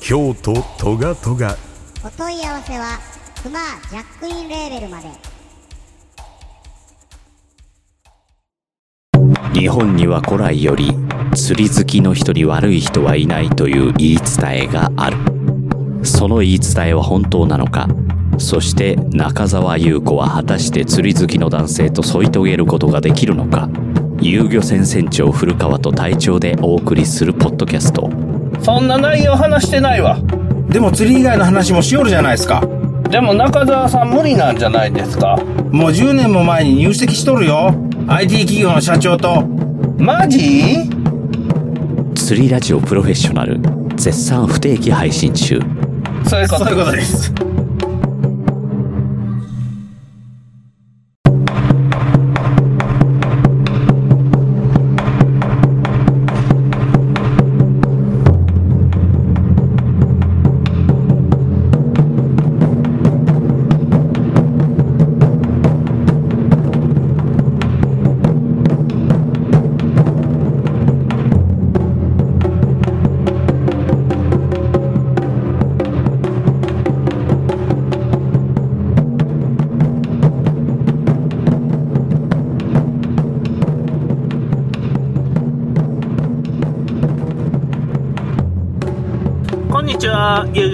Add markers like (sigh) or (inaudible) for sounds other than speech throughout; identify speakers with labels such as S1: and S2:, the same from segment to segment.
S1: 京都トガトガ。
S2: お問い合わせはクマジャックインレーベルまで。
S3: 日本には古来より釣り好きの人に悪い人はいないという言い伝えがある。その言い伝えは本当なのか。そして中澤優子は果たして釣り好きの男性と添い遂げることができるのか。遊漁船船長古川と隊長でお送りするポッドキャスト
S4: そんな内容話してないわ。
S5: でも釣り以外の話もしよるじゃないですか。
S4: でも中澤さん無理なんじゃないですか。
S5: もう10年も前に入籍しとるよ。IT 企業の社長と。
S4: マジ？
S3: 釣りラジオプロフェッショナル絶賛不定期配信中
S4: そういうこと
S5: そういうことです。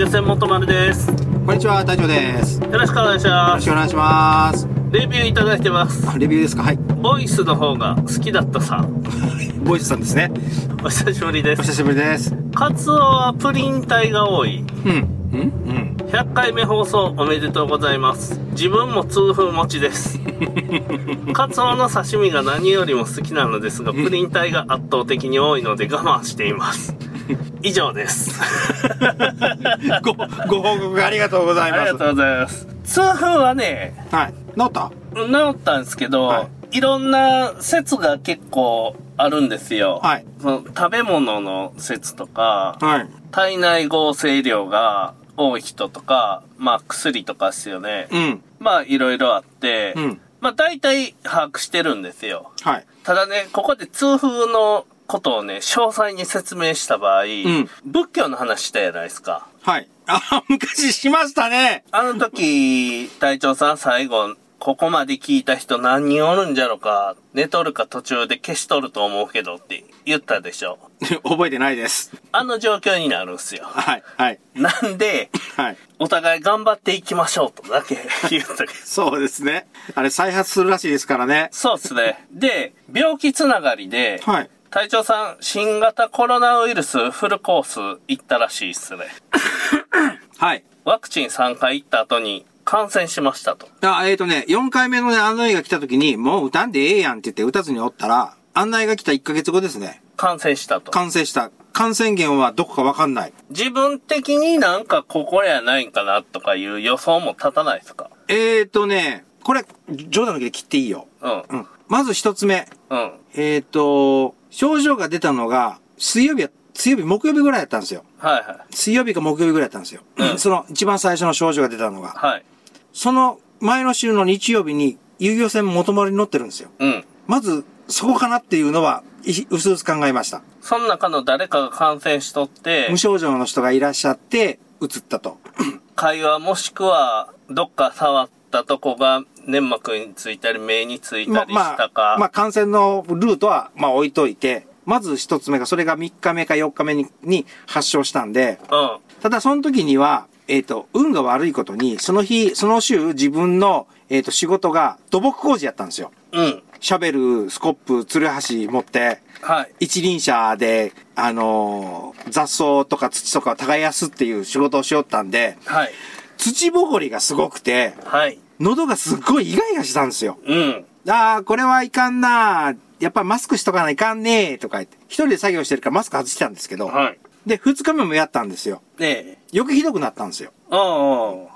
S4: 漁船元丸です。よ
S5: こんにちは、隊長です。よ
S4: ろしくお願いします。
S5: ろしくお願いします。
S4: レビューいただいてます。
S5: あレビューですか？はい。
S4: ボイスの方が好きだったさん。(laughs)
S5: ボイスさんですね。
S4: お久しぶりです。
S5: お久しぶりです。
S4: カツオはプリン体が多い。
S5: うん。うんうん。
S4: 100回目放送おめでとうございます。自分も痛風持ちです。カツオの刺身が何よりも好きなのですが、プリン体が圧倒的に多いので我慢しています。以上です。(laughs)
S5: ご、ご報告ありがとうございます。
S4: ありがとうございます。痛風はね、
S5: はい。治った？
S4: 治ったんですけど、、
S5: はい
S4: ろんな説が結構あるんですよ。
S5: はい。
S4: その食べ物の説とか、
S5: はい。
S4: 体内合成量が多い人とか、まあ薬とかですよね。
S5: うん。
S4: まあいろいろあって、
S5: うん。
S4: まあ大体把握してるんですよ。
S5: はい。
S4: ただね、ここで痛風のことをね、詳細に説明した場合、
S5: ん
S4: 仏教の話したじゃないですか。
S5: はい。あ、(laughs) 昔しましたね。
S4: あの時、隊長さん最後、ここまで聞いた人何人おるんじゃろか、寝とるか途中で消しとると思うけどって言ったでしょ。(laughs)
S5: 覚えてないです。
S4: あの状況になるんすよ。
S5: はい。はい。
S4: なんで、
S5: はい。
S4: お互い頑張っていきましょうとだけ (laughs) 言ったけど。
S5: そうですね。あれ再発するらしいですからね。
S4: そうっすね。で、病気つながりで、
S5: はい。
S4: 隊長さん、新型コロナウイルスフルコース行ったらしいっすね。(coughs)
S5: はい。
S4: ワクチン3回行った後に感染しましたと。
S5: あ、えっ、とね、4回目のね、案内が来た時に、もう打たんでええやんって言って打たずにおったら、案内が来た1ヶ月後ですね。
S4: 感染したと。
S5: 感染した。感染源はどこかわかんない。
S4: 自分的になんかここやないんかなとかいう予想も立たないですか？
S5: えーとね、これ、冗談だけで切っていいよ。
S4: うん。
S5: うん。まず一つ目。
S4: うん。
S5: えーと、症状が出たのが、水曜日や、水曜日、木曜日ぐらいやったんですよ。
S4: はいはい。
S5: 水曜日か木曜日ぐらいやったんですよ。
S4: うん
S5: その一番最初の症状が出たのが。
S4: はい。
S5: その前の週の日曜日に遊漁船元丸に乗ってるんですよ。
S4: うん。
S5: まず、そこかなっていうのは、いうすうす考えました。
S4: その中の誰かが感染しとって
S5: 無、症状の人がいらっしゃって、移ったと。
S4: 会話もしくはどっか触ったとこが粘膜についたり目についたりしたか。
S5: まあ、感染のルートは、まあ、置いといて、まず一つ目が、それが3日目か4日目にに発症したんで、
S4: うん。
S5: ただその時には、えっ、と、運が悪いことに、その日、その週、自分の、えっ、と、仕事が土木工事やったんですよ。
S4: うん。
S5: シャベル、スコップ、ツルハシ持って、
S4: はい。
S5: 一輪車で、あのー雑草とか土とかを耕すっていう仕事をしよったんで、
S4: はい。
S5: 土ぼこりがすごくて、
S4: はい。
S5: 喉がすっごいイガイガしたんですよ。
S4: うん。
S5: ああ、これはいかんなやっぱマスクしとかないかんねとか言って、一人で作業してるからマスク外してたんですけど、
S4: はい。
S5: で、2日目もやったんですよ。
S4: ええ。
S5: よくひどくなったんですよ。
S4: あ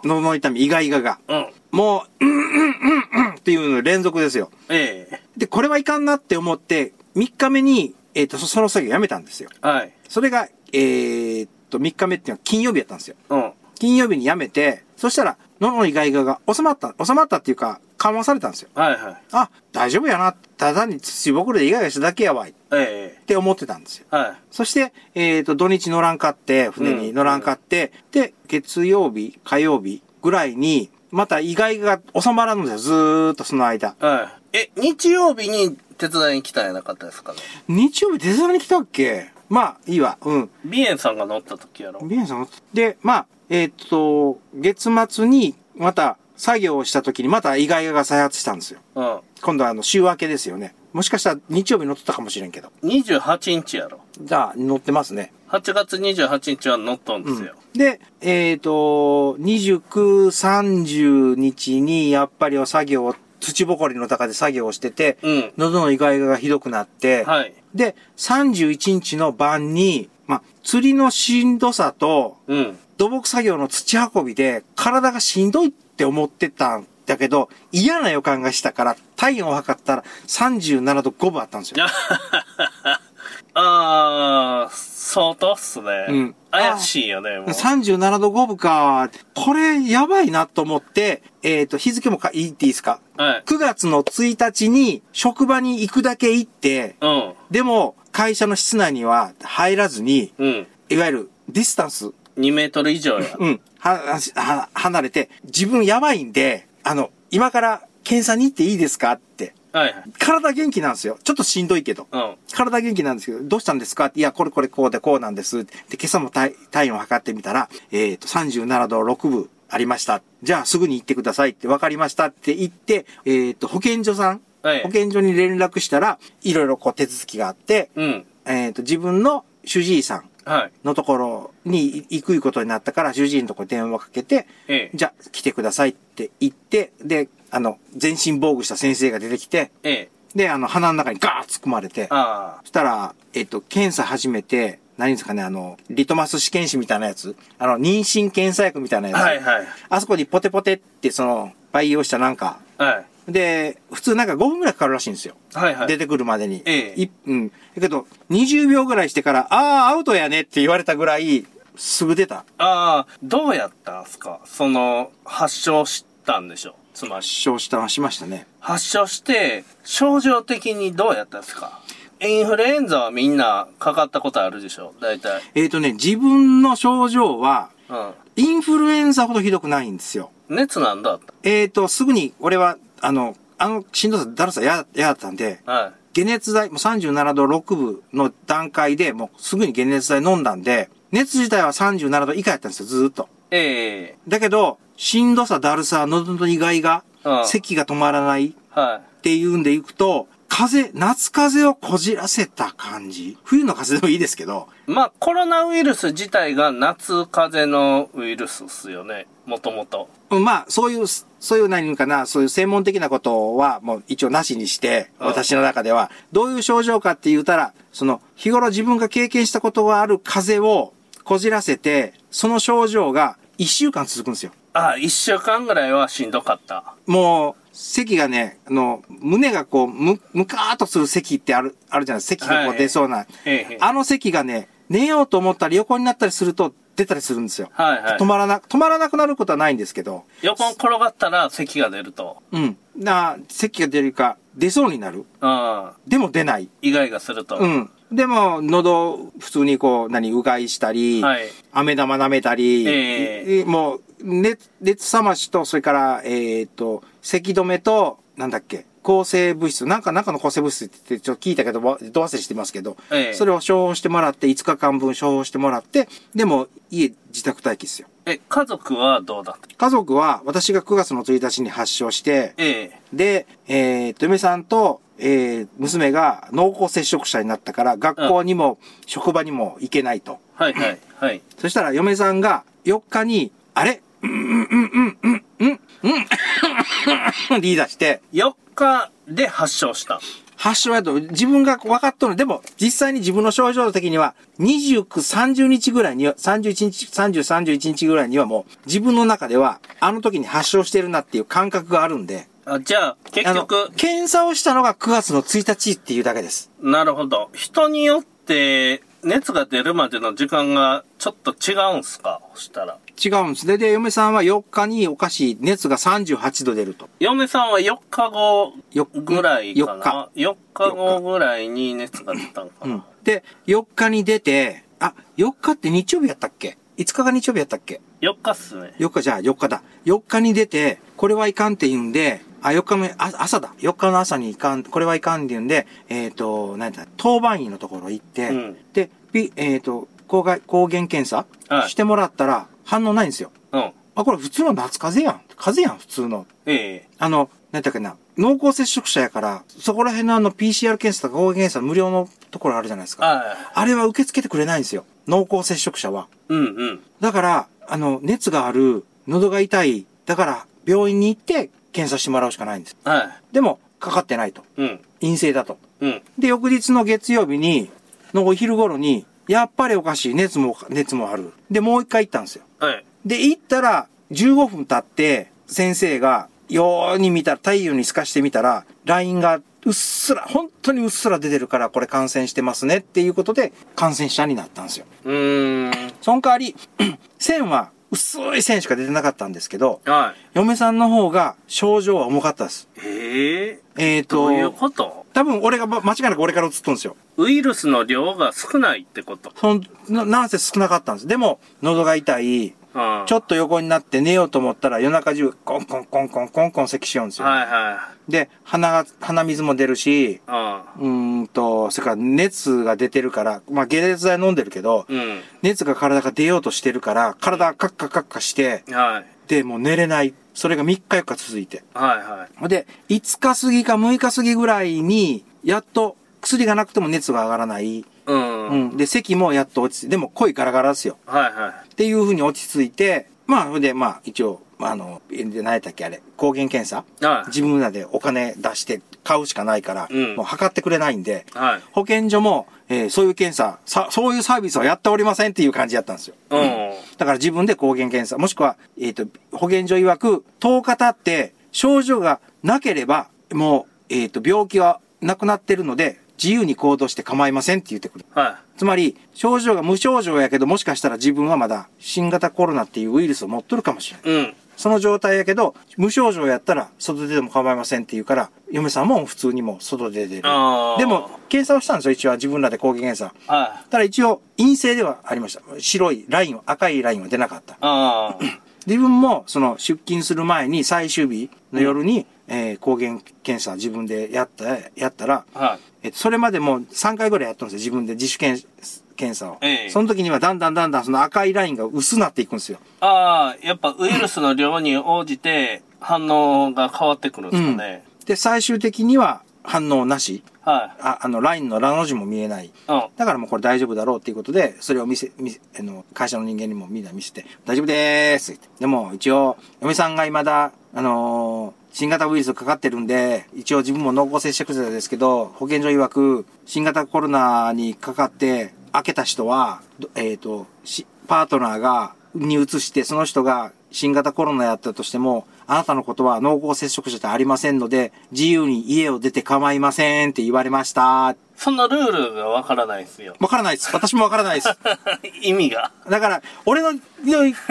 S5: 喉の痛み、イガイガが。
S4: あ。うん。
S5: もう、うんうんうんうんっていうの連続ですよ。
S4: ええ。
S5: で、これはいかんなって思って、3日目に、えっ、と、そその作業やめたんですよ。
S4: はい。
S5: それが、えーっと、3日目っていうのは金曜日やったんですよ。
S4: うん。
S5: 金曜日にやめて、そしたら、喉のイガイガが収まった、収まったっていうか、緩和されたんですよ。
S4: はいはい。
S5: あ、大丈夫やな。ただ単に土ぼこりでイガイガしただけやわい。っ
S4: え
S5: て思ってたんですよ。
S4: え。はい。
S5: そして、えっ、と、土日乗らんかって、船に乗らんかって、で、月曜日、火曜日ぐらいに、また意外が収まらんのですよ、ずーっとその間。
S4: はい。え、日曜日に手伝いに来たんやなかったですかね？
S5: 日曜日手伝いに来たっけ？まあ、いいわ。うん。
S4: ビエンさんが乗った時やろ。
S5: ビエンさんで、まあ、えっ、と、月末に、また、作業をした時に、また意外が再発したんですよ。
S4: うん。
S5: 今度はあの、週明けですよね。もしかしたら日曜日乗ってたかもしれんけど。
S4: 28日やろ。
S5: じゃあ、乗ってますね。
S4: 8月28日は乗っとんですよ。
S5: で、えっ、と、29、30日に、やっぱり作業を、土ぼこりの中で作業をしてて、
S4: うん。
S5: 喉のイガイガがひどくなって、
S4: はい。
S5: で、31日の晩に、まあ、釣りのしんどさと、
S4: うん。
S5: 土木作業の土運びで体がしんどいって思ってたんだけど、嫌な予感がしたから体温を測ったら37度5分あったんですよ。(laughs)
S4: あー、相当っすね。
S5: うん
S4: 怪しいよね、もう。
S5: 37度5分か。これやばいなと思って、えっ、と、日付もか言っていいですか？
S4: はい。
S5: 9月の1日に職場に行くだけ行って、
S4: うん。
S5: でも会社の室内には入らずに、
S4: うん。
S5: いわゆるディスタンス、
S4: 2メートル以上や。
S5: うん、は、は、離れて、自分やばいんで、あの、今から検査に行っていいですか？って。
S4: はいはい。
S5: 体元気なんですよ。ちょっとしんどいけど。
S4: うん。
S5: 体元気なんですけど、どうしたんですか？っていや、これこれこうでこうなんです。で、今朝も体体温を測ってみたら、えっ、と、37度6分ありました。じゃあすぐに行ってくださいって分かりましたって言って、えっ、と、保健所さん、
S4: はい
S5: 保健所に連絡したら、いろいろこう手続きがあって、
S4: うん。
S5: えっ、と、自分の主治医さん
S4: はい。
S5: のところに行くことになったから、主治医のところに電話かけて、
S4: ええ。
S5: じゃあ来てくださいって言って、で、あの、全身防具した先生が出てきて、
S4: ええ。
S5: で、あの、鼻の中にガーッ突っ込まれて、
S4: あ
S5: そしたら、えっと、検査始めて、何ですかね、あの、リトマス試験紙みたいなやつあの、妊娠検査薬みたいなや
S4: あ。
S5: つ。
S4: はいはい。
S5: あそこにポテポテって、その、培養したなんか、
S4: はい。
S5: で、普通なんか5分くらいかかるらしいんですよ。
S4: はいはい。
S5: 出てくるまでに。
S4: ええ
S5: いうん。だけど、20秒ぐらいしてから、ああ、アウトやねって言われたぐらい、すぐ出た。
S4: ああ、どうやったんすか？その、発症したんでしょつまり。
S5: 発症した、しましたね。
S4: 発症して、症状的にどうやったんですか？インフルエンザはみんなかかったことあるでしょ？大体。
S5: えっ、とね、自分の症状は、
S4: う
S5: インフルエンザほどひどくないんですよ。
S4: ん。熱なんだ。
S5: えっ、と、すぐに、俺は、あの、あの、しんどさ、だるさ、や、やだったんで、
S4: は
S5: 解熱剤、もう37度6分の段階でもうすぐに解熱剤飲んだんで、熱自体は37度以下やったんですよ、ずーっと。
S4: い。ええ
S5: だけど、しんどさ、だるさ、喉の意外が
S4: う、ん
S5: 咳が止まらないっ
S4: は
S5: ていうんでいくと、風邪、夏風邪をこじらせた感じ。冬の風邪でもいいですけど、
S4: い。まあ、コロナウイルス自体が夏風邪のウイルスっすよね。もともと。
S5: うんまあ、そういう、そういう何かな、そういう専門的なことはもう一応なしにして、
S4: うん
S5: 私の中では、どういう症状かって言ったら、その、日頃自分が経験したことがある風邪をこじらせて、その症状が一週間続くんですよ。
S4: ああ、一週間ぐらいはしんどかった。
S5: もう、咳がね、あの、胸がこう、む、むかーっとする咳ってある、あるじゃないですか。咳がこう
S4: はい
S5: 出そうな。
S4: ええ
S5: あの咳がね、寝ようと思ったり横になったりすると出たりするんですよ。
S4: はいはい
S5: 止まらな、止まらなくなることはないんですけど、
S4: 横に転がったら咳が出ると。
S5: うん。な、咳が出るか、出そうになる。
S4: うん。
S5: でも出ない。
S4: イガイガすると。
S5: うん。でも、喉、普通にこう、何、うがいしたり、
S4: はい。
S5: 飴玉舐めたり、
S4: え
S5: えもう、熱、熱冷ましと、それから、えっ、と、咳止めと、なんだっけ、抗生物質、なんか、なんかの抗生物質ってちょっと聞いたけど、わど忘れしてますけど、
S4: ええ
S5: それを処方してもらって、5日間分処方してもらって、でも、家、自宅待機ですよ。
S4: え、家族はどうだった？
S5: 家族は、私が9月の1日に発症して、
S4: ええ
S5: で、えー、と、嫁さんと、えー、娘が濃厚接触者になったから、学校にも、職場にも行けないと。
S4: はいはい。はい。
S5: そしたら嫁さんが4日に、あれ？うんうんうんうんうんうんうんって言い出して、
S4: 4日で発症した。
S5: 発症やと自分が分かっとるの。でも、実際に自分の症状的には、29、30日ぐらいには、31日、30、31日ぐらいにはもう、自分の中では、あの時に発症してるなっていう感覚があるんで、
S4: あじゃあ、結局、、
S5: 検査をしたのが9月の1日っていうだけです。
S4: なるほど。人によって、熱が出るまでの時間がちょっと違うんすか？そしたら。
S5: 違うんです。で、で、嫁さんは4日におかしい熱が38度出ると。
S4: 嫁さんは4日後
S5: よ
S4: ぐらいかな？4日後ぐらいに熱が出たんか
S5: うん
S4: な。。
S5: で、4日に出て、あ、4日って日曜日やったっけ ?5 日が日曜日やったっけ
S4: ？4日っすね。
S5: 4日じゃあ4日だ。4日に出て、これはいかんって言うんで、あ、4日のあ朝だ。4日の朝にいかん、これはいかんって言うんで、えっ、と、なんだ、当番員のところ行って、
S4: うん
S5: で、ピえっ、と、抗原、抗原検査、
S4: はい
S5: してもらったら反応ないんですよ。
S4: うん。
S5: あ、これ普通の夏風邪やん。風邪やん、普通の。
S4: ええ
S5: あの、なんだっけな、濃厚接触者やから、そこら辺のあの PCR 検査とか抗原検査無料のところあるじゃないですか。
S4: はい。
S5: あれは受け付けてくれないんですよ。濃厚接触者は。
S4: うんうん。
S5: だから、あの、熱がある、喉が痛い、だから、病院に行って検査してもらうしかないんです。
S4: は
S5: でも、かかってないと。
S4: い。うん。
S5: 陰性だと。
S4: うん。
S5: で、翌日の月曜日に、のお昼頃に、やっぱりおかしい。熱も、熱もある。で、もう一回行ったんですよ。
S4: はい。
S5: で、行ったら、15分経って、先生が、よーに見たら、太陽に透かしてみたら、LINE がうっすら、本当にうっすら出てるから、これ感染してますねっていうことで、感染者になったんですよ。
S4: うーん。
S5: その代わり、(clears throat) 線は薄い線しか出てなかったんですけど、
S4: はい。
S5: 嫁さんの方が症状は重かったです。
S4: ええ
S5: えっ、
S4: どういう
S5: と、
S4: こと？
S5: 多分俺がば間違いなく俺から映っとんですよ。
S4: ウイルスの量が少ないってこと。
S5: そんななんせ少なかったんです。でも、喉が痛い、
S4: うん。
S5: ちょっと横になって寝ようと思ったら夜中中コンコンコンコンコンコン咳しようんですよ。
S4: はいは
S5: で、鼻が、鼻水も出るし、
S4: い。うん。
S5: と、それから熱が出てるから、まあ解熱剤飲んでるけど、
S4: うん。
S5: 熱が体が出ようとしてるから、体がカッカカッカして、
S4: はい。
S5: で、もう寝れない。それが3日4日続いて。
S4: はいはい。
S5: で、5日過ぎか6日過ぎぐらいに、やっと薬がなくても熱が上がらない。
S4: うん。
S5: うん。で、咳もやっと落ちて、でも声ガラガラですよ。
S4: はいは
S5: っていう風に落ち着いて、まあ、それで、まあ、一応、まあ、あの、で何やったっけあれ、抗原検査
S4: い。はい。
S5: 自分らでお金出して買うしかないから、
S4: うん
S5: もう測ってくれないんで、
S4: はい。
S5: 保健所も、えーそういう検査さ、そういうサービスはやっておりませんっていう感じやったんですよ。
S4: うん。
S5: だから自分で抗原検査、もしくは、えっ、と、保健所曰く、10日経って症状がなければ、もう、えっ、と、病気はなくなってるので、自由に行動して構いませんって言ってくる。
S4: は
S5: つまり、症状が無症状やけど、もしかしたら自分はまだ新型コロナっていうウイルスを持っとるかもしれない。
S4: い。うん。
S5: その状態やけど、無症状やったら外ででも構いませんって言うから、嫁さんも普通にもう外で出る
S4: あ。ー
S5: でも、検査をしたんですよ、一応は自分らで抗原検査。
S4: はい。
S5: ただ一応、陰性ではありました。白いラインは、赤いラインは出なかった。
S4: ああ。(clears throat)
S5: 自分も、その、出勤する前に、最終日の夜に、えー抗原検査自分でやった、やったら、
S4: はい。
S5: えそれまでも3回ぐらいやったんですよ、自分で自主検検査を。
S4: ええ
S5: その時にはだんだんだんだんその赤いラインが薄なっていくんですよ。
S4: ああ、やっぱウイルスの量に応じて反応が変わってくるんですかね。
S5: で、最終的には反応なし。
S4: はい。
S5: ああの、ラインのラの字も見えない。
S4: うん。
S5: だからもうこれ大丈夫だろうっていうことで、それを見せ、見せ、あの、会社の人間にもみんな見せて、大丈夫でーすってでも一応、嫁さんが未だ、あのー新型ウイルスかかってるんで、一応自分も濃厚接触者ですけど、保健所曰く、新型コロナにかかって、開けた人は、どえっ、と、しパートナーが、に移して、その人が新型コロナやったとしても、あなたのことは濃厚接触者じゃありませんので、自由に家を出て構いませんって言われました。
S4: そんなルールがわからないですよ。
S5: わからないです。私もわからないです。(laughs)
S4: 意味が。
S5: だから、俺の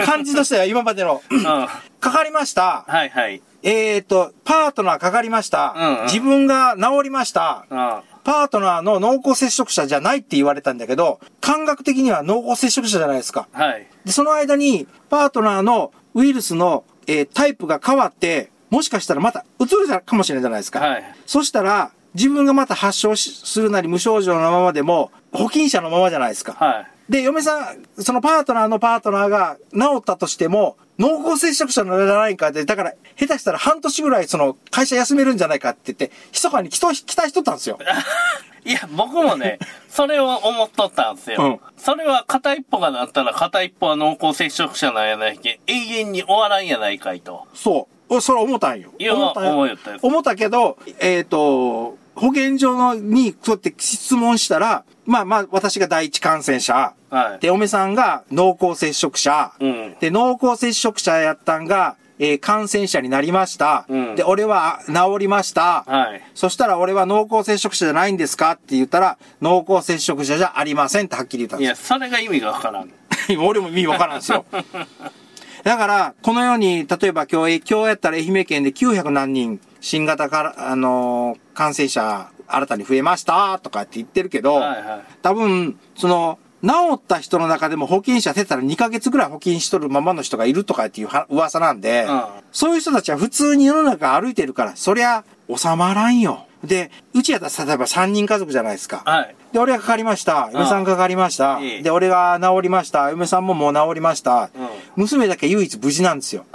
S5: 感じとしては今までの、
S4: うん。は
S5: かかりました。
S4: いはい。
S5: えっ、と、パートナーかかりました。
S4: うんうん
S5: 自分が治りました。
S4: あ
S5: パートナーの濃厚接触者じゃないって言われたんだけど、感覚的には濃厚接触者じゃないですか。
S4: あはい。
S5: で、その間に、パートナーのウイルスの、えータイプが変わって、もしかしたらまた移るかもしれないじゃないですか。
S4: はい。
S5: そしたら、自分がまた発症しするなり無症状のままでも、保菌者のままじゃないですか。
S4: はい。
S5: で、嫁さん、そのパートナーのパートナーが治ったとしても、濃厚接触者のじゃないかって、だから、下手したら半年ぐらいその会社休めるんじゃないかって言って、密かに期待期待しとったんですよ。(laughs)
S4: いや、僕もね、(laughs) それを思っとったんですよ。それは片一方がなったら片一方は濃厚接触者なんやないけん、永遠に終わらんやないかいと。
S5: そう。おそれ思ったんよ。
S4: いや
S5: 思った
S4: 思ったよ
S5: 思ったけど、えっ、と、保健所のに、そうやって質問したら、まあまあ、私が第一感染者。
S4: はい。
S5: で、嫁さんが濃厚接触者。
S4: うん
S5: で、濃厚接触者やったんが、えー感染者になりました。
S4: うん
S5: で、俺は治りました。
S4: はい。
S5: そしたら俺は濃厚接触者じゃないんですか？って言ったら、濃厚接触者じゃありませんってはっきり言ったんですよ
S4: いや、それが意味がわからん。(laughs)
S5: 俺も意味わからんですよ。(laughs) だから、このように、例えば今日、今日やったら愛媛県で900何人、新型から、あのー感染者、新たに増えました、とかって言ってるけど、
S4: はいはい。
S5: 多分、その、治った人の中でも保険者出たら2ヶ月ぐらい保険しとるままの人がいるとかっていうは噂なんで、
S4: うん
S5: そういう人たちは普通に世の中歩いてるから、そりゃ収まらんよ。で、うちやったら例えば3人家族じゃないですか。
S4: はい。
S5: で、俺がかかりました。嫁さんがかかりました。で、俺が治りました。嫁さんももう治りました。
S4: うん
S5: 娘だけ唯一無事なんですよ。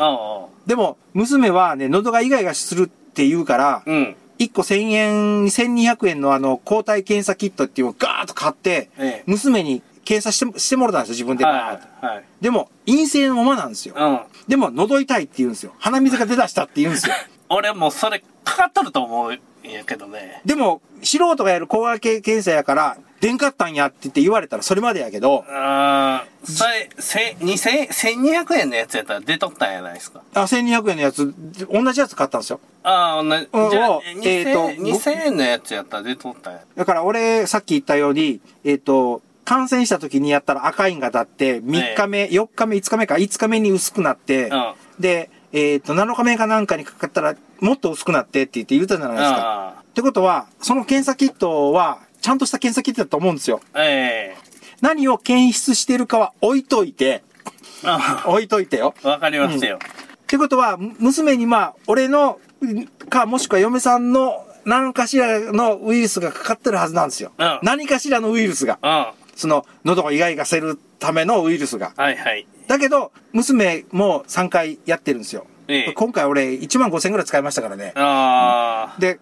S5: でも、娘はね、喉がイガイガするって言うから、
S4: うん。
S5: 1個1000円、1200円のあの、抗体検査キットっていうのをガーッと買って、
S4: ええ
S5: 娘に検査して、してもらったんですよ、自分で。
S4: はい。はい。
S5: でも、陰性のままなんですよ。
S4: うん。
S5: でも、喉痛いって言うんですよ。鼻水が出だしたって言うんですよ。(laughs)
S4: 俺もうそれかかっとると思うんやけどね。
S5: でも、素人がやる高額検査やから、出んかったんやって言って言われたらそれまでやけど、
S4: あーそれ、せ、二千、千二百円のやつやったら出とったんやないですか？
S5: あ、1200円のやつ、同じやつ買ったんですよ。
S4: ああ、同じ。
S5: うんえーと
S4: 二千円のやつやったら出とったんや。
S5: だから俺、さっき言ったように、えっ、と、感染した時にやったら赤いんが立って、3日目、4日目、5日目か、5日目に薄くなって、
S4: うん
S5: で、えっ、と、7日目かなんかにかかったら、もっと薄くなってって言って言ったじゃないですか。
S4: あ
S5: ってことは、その検査キットは、ちゃんとした検査キットだと思うんですよ。
S4: あ。ええ
S5: 何を検出してるかは置いといて、
S4: あ
S5: 置いといてよ。
S4: あわかりますよ。
S5: ってことは、む娘にまあ、俺の、か、もしくは嫁さんの何かしらのウイルスがかかってるはずなんですよ。
S4: うん
S5: 何かしらのウイルスが。
S4: うん。は
S5: その、喉をイガイガせるためのウイルスが。
S4: いはい。
S5: だけど、娘も3回やってるんですよ。
S4: ええ
S5: 今回俺1万5千ぐらい使いましたからね。
S4: あ
S5: で、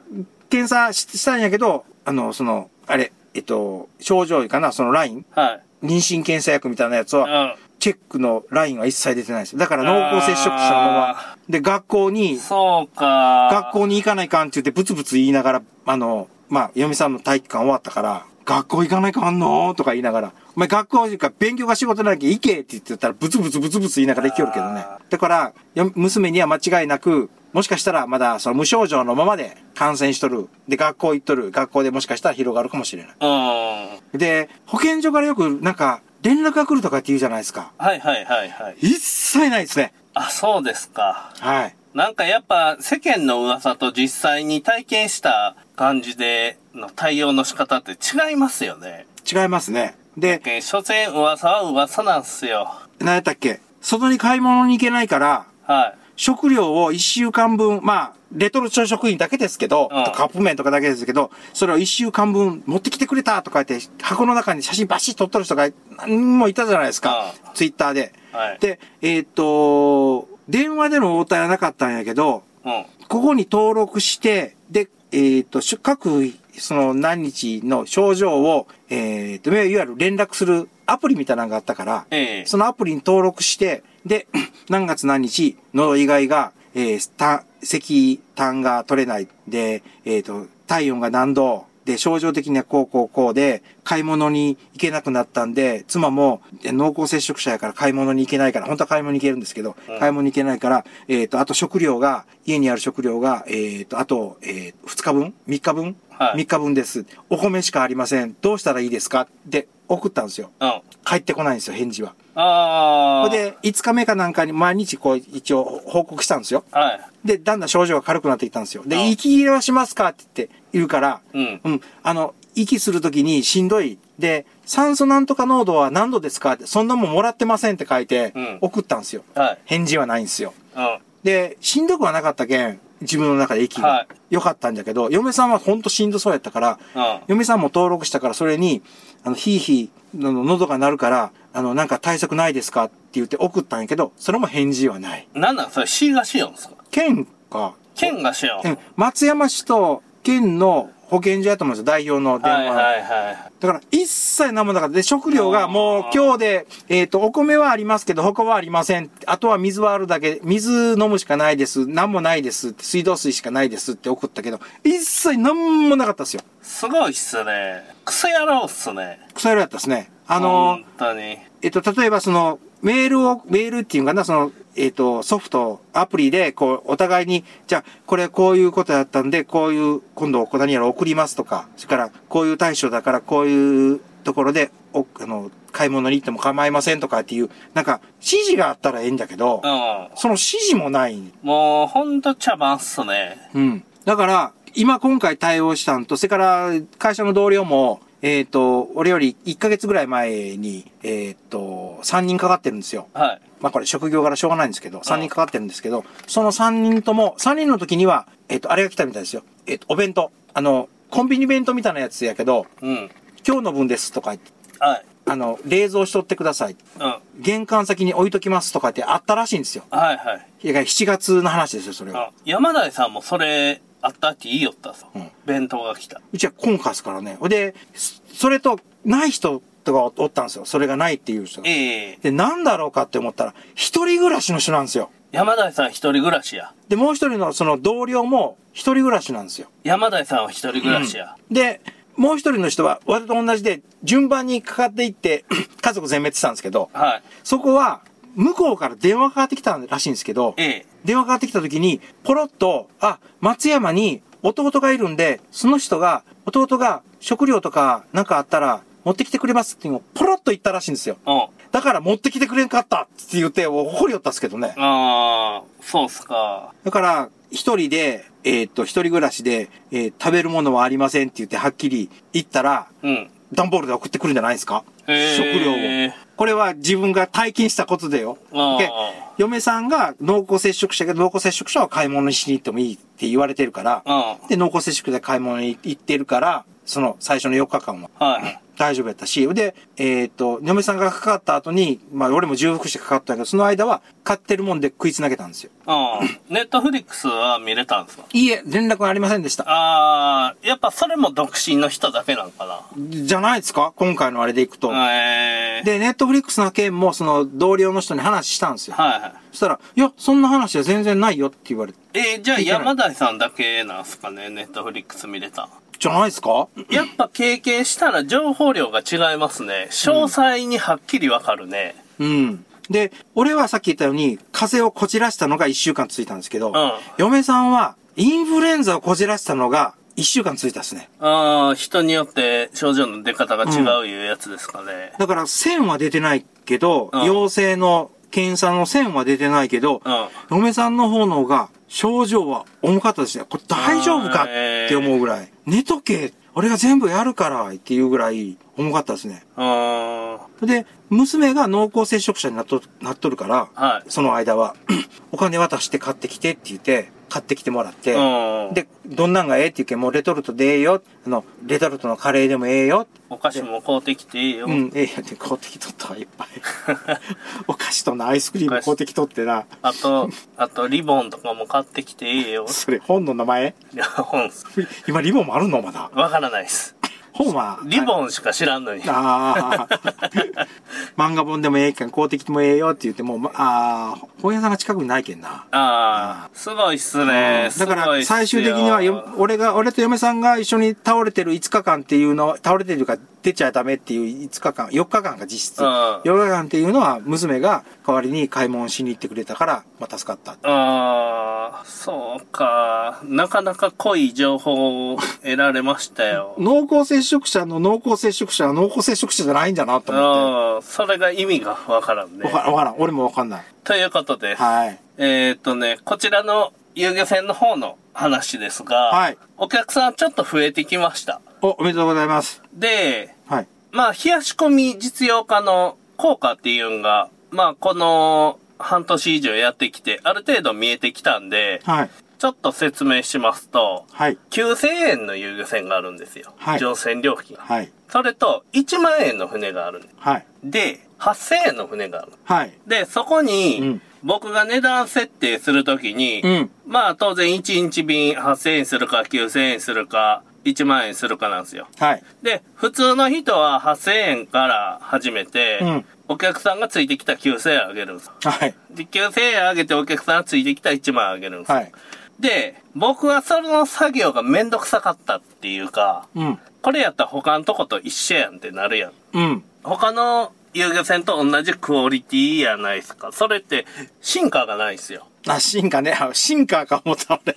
S5: 検査ししたんやけど、あの、その、あれ、えっと、症状かな、そのライン、
S4: あ。はい。
S5: 妊娠検査薬みたいなやつは、
S4: うん。
S5: チェックのラインは一切出てないです。だから濃厚接触者のまま
S4: あ。
S5: で、学校に、
S4: そうか。
S5: 学校に行かないかんって言ってブツブツ言いながら、あの、まあ、嫁さんの体育館終わったから、学校行かないかんのとか言いながら、お前学校いうか勉強が仕事なきゃ行けって言ってたらブツブツブツブツ言いながら行きよるけどね。だから、よ娘には間違いなく、もしかしたらまだその無症状のままで感染しとる。で、学校行っとる。学校でもしかしたら広がるかもしれない。
S4: うん。
S5: で、保健所からよくなんか連絡が来るとかって言うじゃないですか。
S4: はいはいはいはい。
S5: 一切ないですね。
S4: あ、そうですか。
S5: はい。
S4: なんかやっぱ世間の噂と実際に体験した感じでの対応の仕方って違いますよね。
S5: 違いますね。で、
S4: え所詮噂は噂なんすよ。
S5: 何やったっけ？外に買い物に行けないから、
S4: はい。
S5: 食料を1週間分、まあ、レトルト食品だけですけど、
S4: うん
S5: カップ麺とかだけですけど、それを1週間分持ってきてくれたとか言って、箱の中に写真バシッと撮っとる人が何人もいたじゃないですか。ツイッターで。
S4: はい。
S5: で、えーっと、電話での応対はなかったんやけど、
S4: うん。
S5: ここに登録して、で、えーっと、し各、その何日の症状を、えーっと、いわゆる連絡するアプリみたいなのがあったから、
S4: ええ
S5: そのアプリに登録して、で、(clears throat) 何月何日、喉以外が、えー、た、咳、痰が取れない。で、えっ、と、体温が何度。で、症状的にはこうこうこうで、買い物に行けなくなったんで、妻もえ濃厚接触者やから買い物に行けないから、本当は買い物に行けるんですけど、買い物に行けないから、えっ、と、あと食料が、家にある食料が、えっ、と、あと、えー、2日分 ?3 日分、
S4: はい
S5: ?3 日分です。お米しかありません。どうしたらいいですか？で、送ったんですよ。
S4: うん。
S5: 帰ってこないんですよ、返事は。
S4: ああ。
S5: で、5日目かなんかに毎日こう、一応報告したんですよ。
S4: はい。
S5: で、だんだん症状が軽くなっていったんですよ。で、
S4: あ
S5: 息切れはしますか？って言って言うから、
S4: うん。
S5: うん、あの、息するときにしんどい。で、酸素なんとか濃度は何度ですか？って、そんなもんもらってませんって書いて
S4: うん、
S5: 送ったんですよ。
S4: はい。
S5: 返事はないんですよ。
S4: うん。
S5: で、しんどくはなかったけん、自分の中で息
S4: は
S5: が良かったんだけど、嫁さんはほんとしんどそうやったから、
S4: うん。
S5: 嫁さんも登録したから、それに、あの、ひいひい、の喉が鳴るから、あの、なんか対策ないですかって言って送ったんやけど、それも返事はない。
S4: なんなん？それ C がしよんすか？
S5: 県か、
S4: 県がしよ。ん
S5: 松山市と県の保健所やと思うんですよ、代表の電話。
S4: はいはいはい。
S5: だから、一切何もなかった。で、食料がもう今日で、えっ、と、お米はありますけど、他はありません。あとは水はあるだけ、水飲むしかないです。何もないです。水道水しかないですって送ったけど、一切何もなかったですよ。
S4: すごいっすね。クソ野郎っすね。
S5: 草色やったですね。あの
S4: 本、当に。
S5: えっと、例えばその、メールを、メールっていうかな、その、えっと、ソフト、アプリで、こう、お互いに、じゃあ、これこういうことだったんで、こういう、今度、何やら送りますとか、それから、こういう対象だから、こういうところで、お、あの、買い物に行っても構いませんとかっていう、なんか、指示があったらええんだけど、
S4: うん。
S5: その指示もない。
S4: もう、ほんと茶番っすね。
S5: うん。だから、今今回対応したんと、それから会社の同僚も、えっ、と、俺より1ヶ月ぐらい前に、えっ、と、3人かかってるんですよ。
S4: はい。
S5: まあこれ職業柄しょうがないんですけど、3人かかってるんですけど、その3人とも、3人の時には、えっ、と、あれが来たみたいですよ。えっ、と、お弁当。あの、コンビニ弁当みたいなやつやけど、
S4: うん。
S5: 今日の分ですとか言って、
S4: はい。
S5: あの、冷蔵しとってください。
S4: うん。はい
S5: 玄関先に置いときますとかってあったらしいんですよ。
S4: はい。
S5: いや、7月の話ですよ、それは。
S4: あ山田さんもそれ、あったって言いよったぞ。
S5: うん
S4: 弁当が来た。
S5: うちは今回ですからね。で、そそれと、ない人とかおったんですよ。それがないっていう人が。
S4: ええ
S5: で、なんだろうかって思ったら、一人暮らしの人なんですよ。
S4: 山田さん一人暮らしや。
S5: で、もう一人のその同僚も一人暮らしなんですよ。
S4: 山田さんは一人暮らしや。
S5: で、もう一人の人は、私と同じで、順番にかかっていって、(clears throat) 家族全滅したんですけど、
S4: はい。
S5: そこは、向こうから電話かかってきたらしいんですけど、
S4: ええ
S5: 電話かかってきた時に、ポロッと、あ、松山に弟がいるんで、その人が、弟が食料とかなんかあったら持ってきてくれますっていうのをポロッと言ったらしいんですよ。
S4: うん。
S5: だから持ってきてくれんかったって言って、怒りよったんですけどね。
S4: ああ、そうっすか。
S5: だから、一人で、えーっと、一人暮らしで、えー食べるものはありませんって言ってはっきり言ったら、
S4: うん。
S5: 段ボールで送ってくるんじゃないですか？食料を。これは自分が体験したことでよ。で嫁さんが濃厚接触者やけど、濃厚接触者は買い物しに行ってもいいって言われてるから、
S4: うん。
S5: で、濃厚接触で買い物に行ってるから、その最初の4日間は
S4: はい。
S5: 大丈夫やったし、で、えっ、と、嫁さんがかかった後に、まあ俺も重複してかかったけど、その間は買ってるもんで食いつなげたんですよ。
S4: うん。(coughs) ネットフリックスは見れたんですか？
S5: いいえ、連絡がありませんでした。
S4: ああ、やっぱそれも独身の人だけなんかな。
S5: じゃないですか？今回のあれでいくと。
S4: ええ
S5: で、ネットフリックスの件も、その同僚の人に話したんですよ。
S4: はいはい。
S5: そしたら、いや、そんな話は全然ないよって言われて。
S4: えーじゃあ山田さんだけなんすかね、ネットフリックス見れた。
S5: じゃないですか？
S4: やっぱ経験したら情報量が違いますね。詳細にはっきりわかるね。
S5: うん。で、俺はさっき言ったように、風邪をこじらしたのが1週間続いたんですけど、
S4: うん
S5: 嫁さんは、インフルエンザをこじらしたのが1週間続いたですね。
S4: ああ、人によって症状の出方が違ういうやつですかね。
S5: だから、線は出てないけど、
S4: うん
S5: 陽性の検査の線は出てないけど、
S4: うん。
S5: 嫁さんの方の方が、症状は重かったですね。これ大丈夫かって思うぐらい。寝とけ俺が全部やるからっていうぐらい重かったですね。
S4: あ
S5: で、娘が濃厚接触者になっとなっとるから、
S4: はい
S5: その間は、(clears throat) お金渡して買ってきてって言って、買ってきてもらって、
S4: うん
S5: で、どんなんがええって言うけん、もうレトルトでええよ。あの、レトルトのカレーでもええよ。
S4: お菓子も買うてきていいよ。
S5: うん、ええよって買うてきとったわ、いっぱい。(laughs) お菓子とのアイスクリーム買うてきとってな。
S4: あと、あとリボンとかも買ってきていいよ。
S5: それ本の名前？
S4: いや、本
S5: 今リボンもあるの？まだ。
S4: わからないっす。
S5: 本は。
S4: リボンしか知らんのに。
S5: ああ。漫画本でもええけん、買うてきてもええよって言っても、まああ、本屋さんが近くにないけんな。
S4: ああ、すごいっすね。
S5: だから、最終的には俺が、俺と嫁さんが一緒に倒れてる5日間っていうの、倒れてるか出ちゃダメっていう5日間、4日間が実質。
S4: うん
S5: 4日間っていうのは、娘が代わりに買い物しに行ってくれたから、まあ、助かった。
S4: ああ、そうか。なかなか濃い情報を得られましたよ。
S5: 濃厚接触者の濃厚接触者は濃厚接触者じゃないんだなと思っ
S4: ああ、それが意味がわからん
S5: て。
S4: ね
S5: わ。からん、わからん。俺もわかんない。
S4: ということで、
S5: はい。
S4: えーっとね、こちらの遊漁船の方の話ですが、
S5: はい
S4: お客さんちょっと増えてきました。
S5: お、おめでとうございます。
S4: で、
S5: はい。
S4: まあ、冷やし込み実用化の効果っていうのが、まあ、この半年以上やってきて、ある程度見えてきたんで、
S5: はい。
S4: ちょっと説明しますと、
S5: はい。
S4: 9000円の遊漁船があるんですよ。
S5: はい
S4: 乗船料金。
S5: はい。
S4: それと、1万円の船があるんで
S5: はい。
S4: で、8000円の船がある。
S5: はい。
S4: で、そこに、
S5: うん
S4: 僕が値段設定するときに、
S5: うん
S4: まあ当然1日便8000円するか9000円するか、1万円するかなんですよ。
S5: はい。
S4: で、普通の人は8000円から始めて、
S5: うん
S4: お客さんがついてきた9000円あげるんですよ。
S5: はい。
S4: で、9000円あげてお客さんがついてきた1万円あげるんですよ。
S5: はい。
S4: で、僕はその作業がめんどくさかったっていうか、
S5: うん。
S4: これやったら他のとこと一緒やんってなるやん。
S5: うん。
S4: 他の遊漁船と同じクオリティやないですか。それって進化がないですよ。
S5: あ、進化ね。あ、進化か思った俺。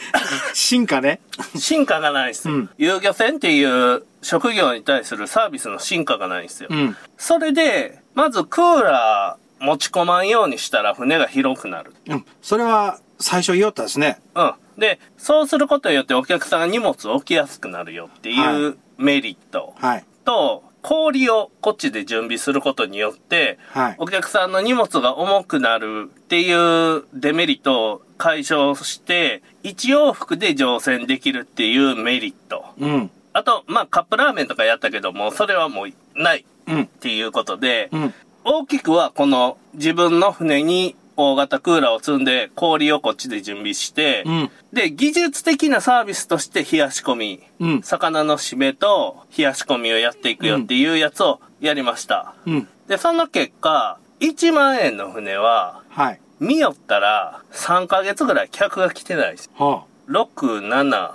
S5: (laughs) 進化ね。
S4: 進化がないですよ。
S5: うん
S4: 遊漁船っていう職業に対するサービスの進化がないんですよ。
S5: うん。
S4: それで、まずクーラー持ち込まんようにしたら船が広くなる。
S5: うん。それは最初言おったですね。
S4: うん。で、そうすることによってお客さんが荷物を置きやすくなるよっていう
S5: は
S4: メリット
S5: はい。
S4: と、氷をこっちで準備することによって、
S5: はい
S4: お客さんの荷物が重くなるっていうデメリットを解消して、一往復で乗船できるっていうメリット。
S5: うん。
S4: あと、まあ、カップラーメンとかやったけども、それはもうないっ
S5: うん。
S4: ていうことで、
S5: うん。
S4: 大きくはこの自分の船に大型クーラーを積んで氷をこっちで準備して、
S5: うん
S4: で、技術的なサービスとして冷やし込み、
S5: うん
S4: 魚の締めと冷やし込みをやっていくよっていうやつをやりました。
S5: うん。
S4: で、その結果、1万円の船は、
S5: はい。
S4: 見よったら3ヶ月ぐらい客が来てないです。
S5: は
S4: 6、7、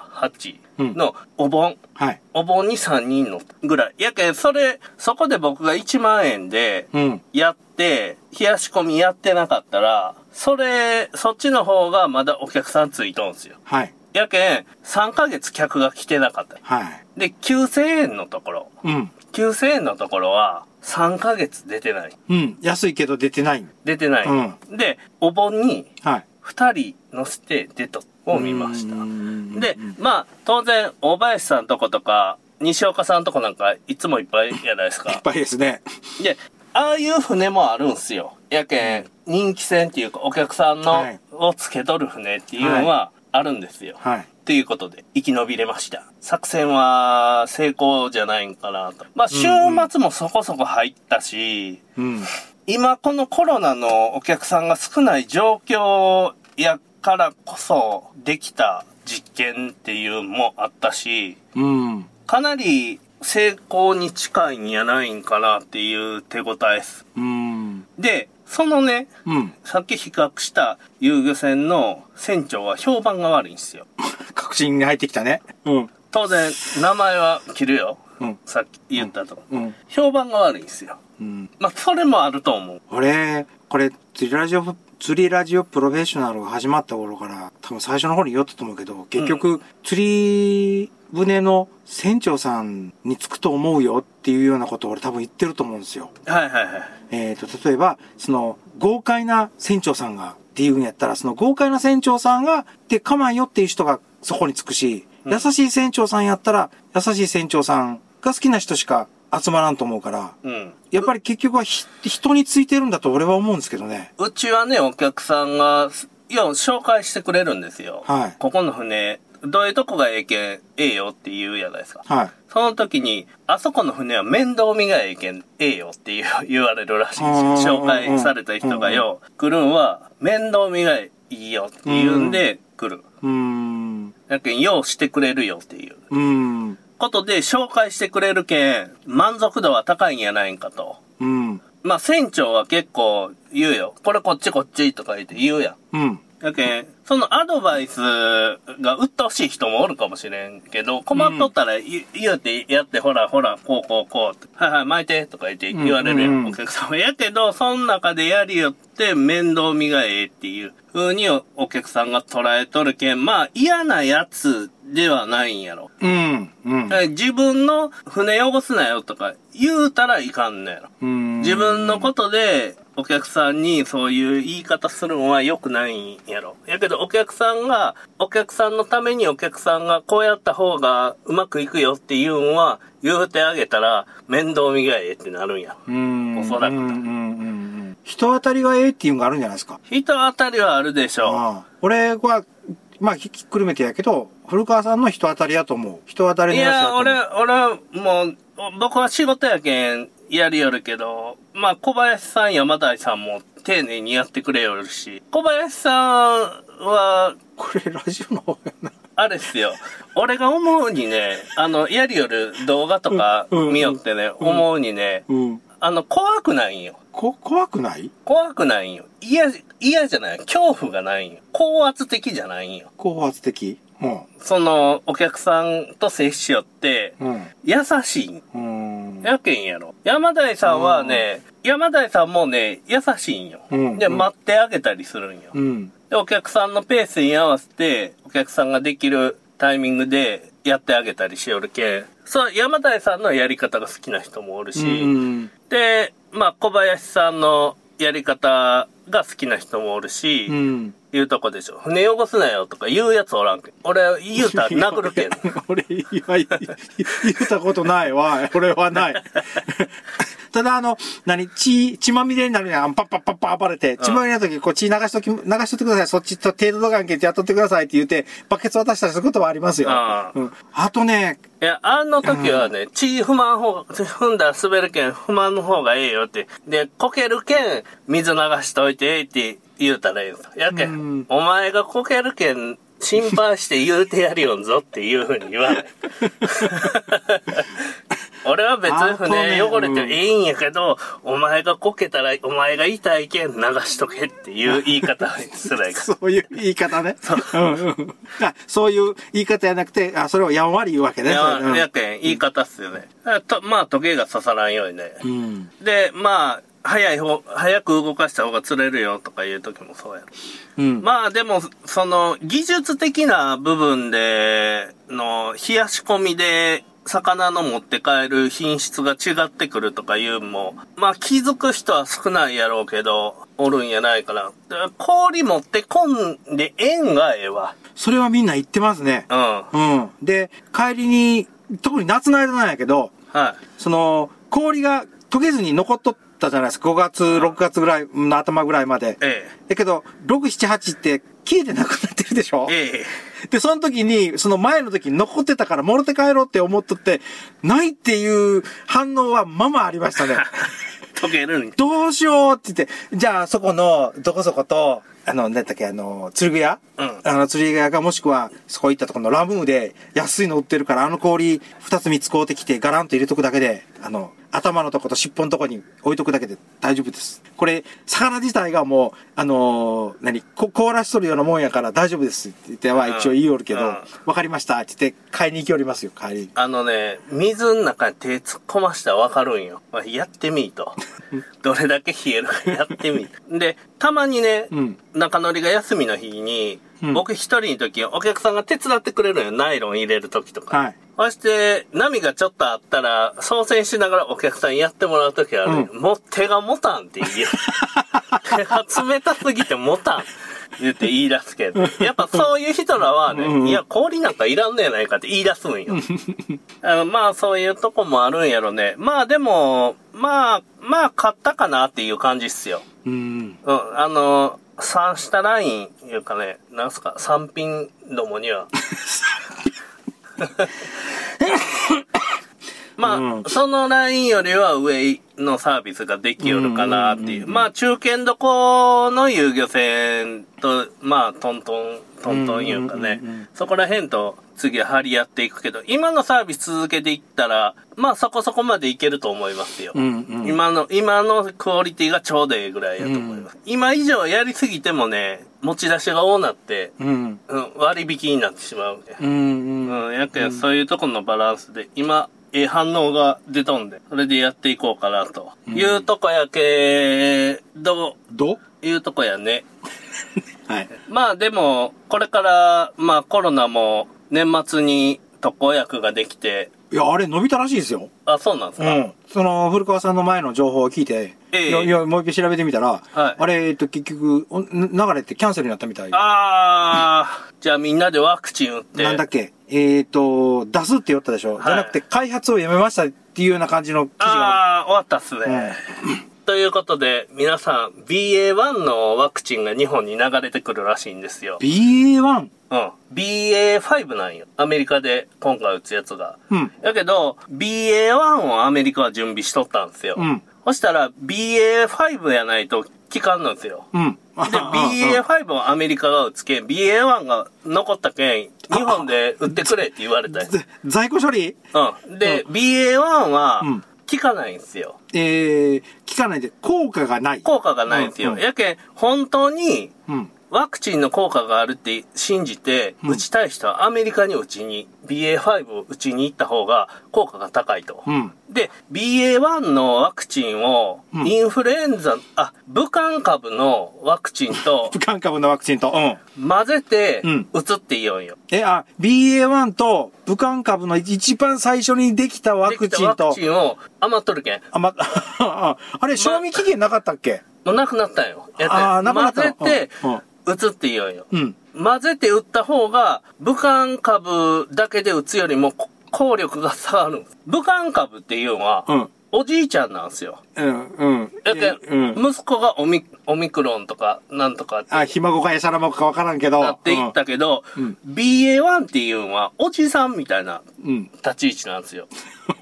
S4: 8のお盆。
S5: あ。はい。
S4: お盆に3人のぐらい。やけん、それ、そこで僕が1万円で、
S5: うん。
S4: やって、冷やし込みやってなかったら、それ、そっちの方がまだお客さんついとんすよ。
S5: はい。
S4: やけん、3ヶ月客が来てなかった。
S5: はい。
S4: で、9000円のところ。
S5: うん。
S4: 9000円のところは、3ヶ月出てない。
S5: うん。安いけど出てない。
S4: 出てない。で、お盆に
S5: はい。
S4: 2人乗せて出と、を見ました
S5: う。ん
S4: で、まあ、当然、大林さんとことか、西岡さんとこなんか、いつもいっぱいやないですか (laughs)
S5: いっ。ぱいですね。
S4: で、ああいう船もあるんすよ。やけん、人気船っていうか、お客さんの、
S5: はい
S4: をつけとる船っていうのはあるんですよ。
S5: はい。
S4: ということで、生き延びれました。作戦は成功じゃないんかなと。まあ、週末もそこそこ入ったし、
S5: うん。
S4: 今このコロナのお客さんが少ない状況やからこそできた実験っていうのもあったし、
S5: うん。
S4: かなり成功に近いんやないんかなっていう手応えです。
S5: うん。
S4: で、そのね、
S5: うん。
S4: さっき比較した遊漁船の船長は評判が悪いんですよ。(laughs)
S5: 確信に入ってきたね。うん。
S4: 当然、名前は切るよ。
S5: うん
S4: さっき言ったと。
S5: うん。
S4: 評判が悪いんですよ。
S5: うん。
S4: まあ、それもあると思う。
S5: 俺、これ、ラジオ、釣りラジオプロフェッショナルが始まった頃から、多分最初の方に言おったと思うけど、結局、釣り船の船長さんにつくと思うよっていうようなことを俺多分言ってると思うんですよ。
S4: はいはいはい。
S5: えっ、と、例えば、その、豪快な船長さんが、っていうんやったら、その豪快な船長さんが、で、構わんよっていう人がそこにつくし、
S4: うん
S5: 優しい船長さんやったら、優しい船長さんが好きな人しか集まらんと思うから、
S4: うん。
S5: やっぱり結局はひ人についてるんだと俺は思うんですけどね。
S4: うちはね、お客さんが、いや、紹介してくれるんですよ。
S5: はい
S4: ここの船、どういうとこがええけん、ええよって言うやないですか。
S5: はい。
S4: その時に、あそこの船は面倒見がええけん、ええよって言う言われるらしいんです紹介された人がよ、来るんは、面倒見がいいよって言うんで、来る。
S5: うーん。
S4: やけん、ようしてくれるよっていう。
S5: うーん。
S4: ことで紹介してくれるけん、満足度は高いんやないんかと。
S5: うん。
S4: まあ、船長は結構言うよ。これこっちこっちとか言って言うやん。
S5: うん。
S4: やけん、そのアドバイスが鬱陶しい人もおるかもしれんけど、困っとったら言,、言うてやって、ほらほら、こうこうこうって、はいはい、巻いてとか言って言われるんお客様。やけど、その中でやりよって面倒見がええっていう風におお客さんが捉えとるけん、まあ嫌なやつではないんやろ。
S5: うん。うん。
S4: え自分の船汚すなよとか言うたらいかんのやろ。
S5: うん。
S4: 自分のことでお客さんにそういう言い方するのは良くないんやろ。やけどお客さんが、お客さんのためにお客さんがこうやった方がうまくいくよっていうのは言うてあげたら面倒見がええってなるんや。
S5: うん。
S4: おそらく。
S5: 人当たりがええっていうのがあるんじゃないですか。
S4: 人当たりはあるでしょ
S5: ああ俺は、まあ、ひっくるめてやけど、古川さんの人当たりやと思う。人当た
S4: う。い
S5: りのやつや
S4: や、
S5: と思う。
S4: 俺、俺はもう、僕は仕事やけんやりよるけど、まあ小林さん、山田さんも丁寧にやってくれよるし、小林さんは、
S5: これラジオの方やな。
S4: あれっすよ。俺が思うにね、あの、やりよる動画とか見よってね、思うにね、
S5: うん。
S4: あの、怖くないんよ。
S5: こ、怖くない？
S4: 怖くないんよ。嫌、嫌じゃない。恐怖がないんよ。高圧的じゃないんよ。
S5: 高圧的？うん。
S4: その、お客さんと接しよって、
S5: うん。
S4: 優しいん。
S5: うん。
S4: やけんやろ。山田さんはね、山田さんもね、優しいんよ。で、
S5: うんうん
S4: 待ってあげたりするんよ。
S5: うん。
S4: で、お客さんのペースに合わせて、お客さんができるタイミングでやってあげたりしよるけん。そう、山田さんのやり方が好きな人もおるし、
S5: うん。
S4: で、まあ、小林さんのやり方が好きな人もおるし、
S5: うん。
S4: 言うとこでしょ。船汚すなよとか言うやつおらんけん。俺、言うたら殴るけん。(laughs)
S5: 俺、言ったことないわ。俺はない。(laughs) ただ、あの、何、血、血まみれになるやん。パッパッパッパ暴れて、血まみれの時、こう血流しとき、流しとってください。そっちと程度関係ってやっとってくださいって言って、バケツ渡したりすることはありますよ。
S4: ああ
S5: うん。あとね、
S4: いや、あの時はね、血不満方、踏んだら滑るけん、不満の方がええよって。で、こけるけん、水流しといてって言うたらええんやけ
S5: うん
S4: ん、お前がこけるけん、心配して言うてやるよんぞっていうふうに言わない。(laughs) 俺は別に船汚れていいんやけど、お前がこけたら、お前が痛いけん流しとけっていう言い方すらいか。(laughs)
S5: そういう言い方ね。うんうそういう言い方じゃなくて、あ、それをやんわり言うわけね。
S4: いやけん、言い方っすよね。とまあ、時計が刺さらんようにね。
S5: うん。
S4: で、まあ、早い方、早く動かした方が釣れるよとかいう時もそうやろ。
S5: うん。
S4: まあでも、その、技術的な部分での、冷やし込みで、魚の持って帰る品質が違ってくるとかいうのも、まあ気づく人は少ないやろうけど、おるんやないかな。で氷持ってこんで円がええわ。
S5: それはみんな言ってますね。
S4: うん。は
S5: うん。で、帰りに、特に夏の間なんやけど、
S4: い。
S5: その、氷が溶けずに残っとったじゃないですか。5月、6月ぐらいの頭ぐらいまで。
S4: え
S5: だけど、6、7、8って消えてなくなってるでしょ？
S4: え。ええ。
S5: で、その時に、その前の時に残ってたから、もろて帰ろうって思っとって、ないっていう反応はままありましたね。(laughs)
S4: 溶けるん
S5: どうしようって言って、じゃあそこの、どこそこと、あの、なんだっけ、あの、釣り具屋
S4: うん
S5: あの、釣り具屋がもしくは、そこ行ったとこのラムーで安いの売ってるから、あの氷、二つ三つ買うてきて、ガランと入れとくだけで、あの、頭のとこと尻尾のとこに置いとくだけで大丈夫です。これ、魚自体がもう、あのー何、こ凍らしとるようなもんやから大丈夫ですって言っては一応言いよるけど、
S4: うん
S5: わ、かりましたって言って買いに行きおりますよ、帰り。
S4: あのね、水の中に手突っ込ましたらわかるんよ。まあやってみいと。(laughs) どれだけ冷えるかやってみい。で、たまにね、
S5: うん
S4: 中乗りが休みの日に、
S5: うん
S4: 僕一人の時、お客さんが手伝ってくれるのよ。ナイロン入れる時とか。
S5: はい。
S4: そして、波がちょっとあったら、操船しながらお客さんやってもらう時はある、もう手が持たんって言う。(laughs) 手が冷たすぎて持たん。言って言い出すけど。やっぱそういう人らはね、
S5: うん
S4: いや、氷なんかいらんねやないかって言い出すんよ。あのまあ、そういうとこもあるんやろね。まあ、でも、まあ、まあ、買ったかなっていう感じっすよ。
S5: うん。
S4: うん、あの、三下ライン、いうかね、なんすか、三品どもには。(laughs) まあ、
S5: うん
S4: そのラインよりは上のサービスができよるかなっていう。まあ、中堅どこの遊漁船と、まあ、トントン、トントンいうかね、そこら辺と次は張り合っていくけど、今のサービス続けていったら、まあ、そこそこまでいけると思いますよ。
S5: うんうん。
S4: 今の、今のクオリティがちょうどええぐらいやと思います。今以上やりすぎてもね、持ち出しが多なって、
S5: うん。
S4: うん、割引になってしまう。
S5: うん。うん。
S4: うん、やけん、そういうとこのバランスで、今、ええ反応が出とんで、それでやっていこうかなと。いうとこやけど、
S5: ど
S4: いうとこやね。(laughs)
S5: はい。
S4: まあでも、これから、まあコロナも年末に特効薬ができて、
S5: いや、あれ伸びたらしいですよ。
S4: あ、そうなんですか、
S5: うん。その、古川さんの前の情報を聞いて、
S4: ええ
S5: いやいや、もう一回調べてみたら、
S4: はい
S5: あれ、えっと、結局、お流れてキャンセルになったみたい。
S4: あー、じゃあみんなでワクチン打って。
S5: なんだっけ？えっ、と、出すって言ったでしょ、
S4: い
S5: じゃなくて、開発をやめましたっていうような感じの記事が。
S4: あー、終わったっすね。ということで、皆さん、BA.1 のワクチンが日本に流れてくるらしいんですよ。
S5: BA1?
S4: うん。BA.5 なんよ。アメリカで今回打つやつが。
S5: うん。
S4: だけど、BA.1 をアメリカは準備しとったんですよ。
S5: うん。
S4: そしたら、BA.5 やないと効かんのですよ。
S5: うん。
S4: で、(laughs) BA.5 はアメリカが打つけん、BA.1 が残ったけん、日本で売ってくれって言われたよ。(laughs)
S5: ぜ在庫処理？
S4: うん。で、BA.1 は
S5: うん、
S4: 効かないんですよ。
S5: えー、効かないで効果がない。
S4: 効果がないんですよ。
S5: うんうん
S4: やけん、本当に、
S5: うん。
S4: ワクチンの効果があるって信じて、
S5: うん
S4: 打ちたい人はアメリカに打ちに、BA.5 を打ちに行った方が効果が高いと。
S5: うん。
S4: で、BA.1 のワクチンを、
S5: うん
S4: インフルエンザ、あ、武漢株のワクチンと (laughs)
S5: 武漢株のワクチンと、うん。
S4: 混ぜて
S5: うん、
S4: 打つって言うんよ。
S5: え、あ、BA.1 と武漢株の一番最初にできたワクチンと
S4: ワク、チンを余っとるけん。
S5: あ、ま、ああれ、賞味期限なかったっけ？
S4: もうなくなったんよ。や
S5: あーなくなったの
S4: 混ぜて
S5: うんうん、
S4: 打つって言うんよ。
S5: うん。
S4: 混ぜて打った方が、武漢株だけで打つよりもこ効力が下がる。武漢株っていうのは、
S5: うん。
S4: おじいちゃんなんですよ。
S5: うん。うん。
S4: やけん、
S5: うん。
S4: 息子がオミオミクロンとか、なんとかって
S5: あ、ひ孫かエシャラモかわからんけど。
S4: なっていったけど、
S5: うん
S4: BA.1 っていうのは、おじさんみたいな
S5: うん。
S4: 立ち位置なんですよ。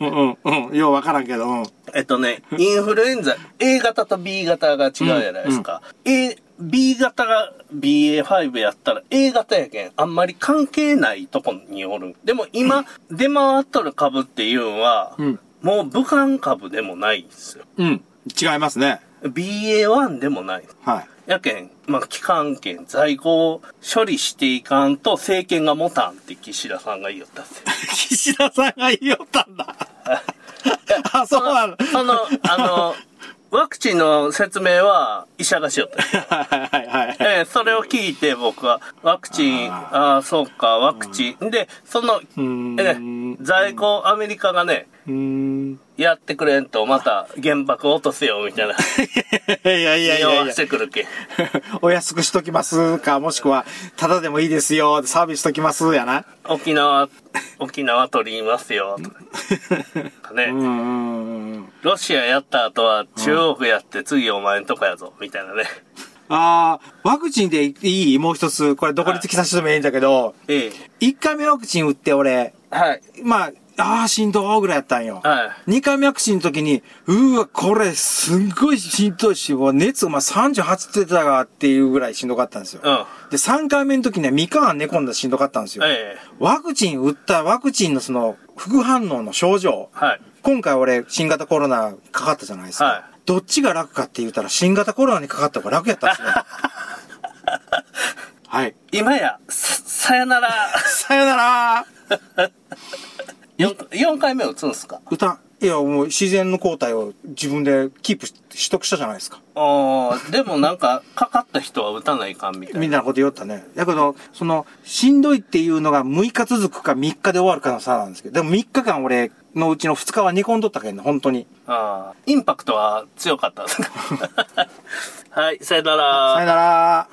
S5: うん。うん。ようわからんけど。うん。
S4: えっとね、インフルエンザ、A 型と B 型が違うじゃないですか。A、B 型が BA.5 やったら A 型やけん、あんまり関係ないとこにおる。でも今、出回っとる株っていうのは、
S5: うん。
S4: もう武漢株でもないんですよ。
S5: うん。違いますね。
S4: BA.1 でもない。
S5: はい。
S4: やけん、まあ、期間券、在庫を処理していかんと政権が持たんって岸田さんが言ったんですよ。(laughs)
S5: 岸田さんが言いよったんだ。(laughs) あ、そうなの？
S4: その、あの、ワクチンの説明は医者がしよった。(laughs)
S5: はいはいはい。
S4: えーそれを聞いて僕は、ワクチン、ああー、そうか、ワクチン。で、その、え
S5: ん
S4: ー在庫アメリカがね。やってくれんと、また原爆落とせよ、みたいな。
S5: いやいやいや
S4: してくるけ。(laughs)
S5: お安くしときますか、もしくは、ただでもいいですよ、サービスしときます、やな。
S4: 沖縄、沖縄取りますよ、とかね。(laughs) ロシアやった後は中国やって次お前んとこやぞ、みたいなね。
S5: あー、ワクチンでいい？もう一つ、これどこに突き刺してもいいんだけど、
S4: ええ。
S5: 1回目ワクチン打って俺、
S4: はい。
S5: まあ、あー、しんどーぐらいやったんよ。
S4: はい。
S5: 2回目ワクチンの時に、うーわ、これ、すんごいしんどいし、もう熱、まあ、38ってたがっていうぐらいしんどかったんですよ。
S4: うん。
S5: で、3回目の時には3日間寝込んだらしんどかったんですよ。
S4: ええ。
S5: ワクチン打ったワクチンのその、副反応の症状。
S4: はい。
S5: 今回俺、新型コロナかかったじゃないですか。
S4: はい
S5: どっちが楽かって言ったら、新型コロナにかかった方が楽やったんですね。(laughs) はい。
S4: 今や、さ、さよなら。(laughs)
S5: さよなら (laughs)
S4: 4, 4回目打つんすか？
S5: 歌、いや、もう自然の抗体を自分でキープし、取得したじゃないですか。
S4: ああ、でもなんか、かかった人は打たないかんみたいな。
S5: みたいなこと言おったね。だけど、その、しんどいっていうのが6日続くか3日で終わるかの差なんですけど、でも3日間俺のうちの2日は煮込んどったけんね、本当に。
S4: ああ、インパクトは強かったですかはい、さよなら。
S5: さよなら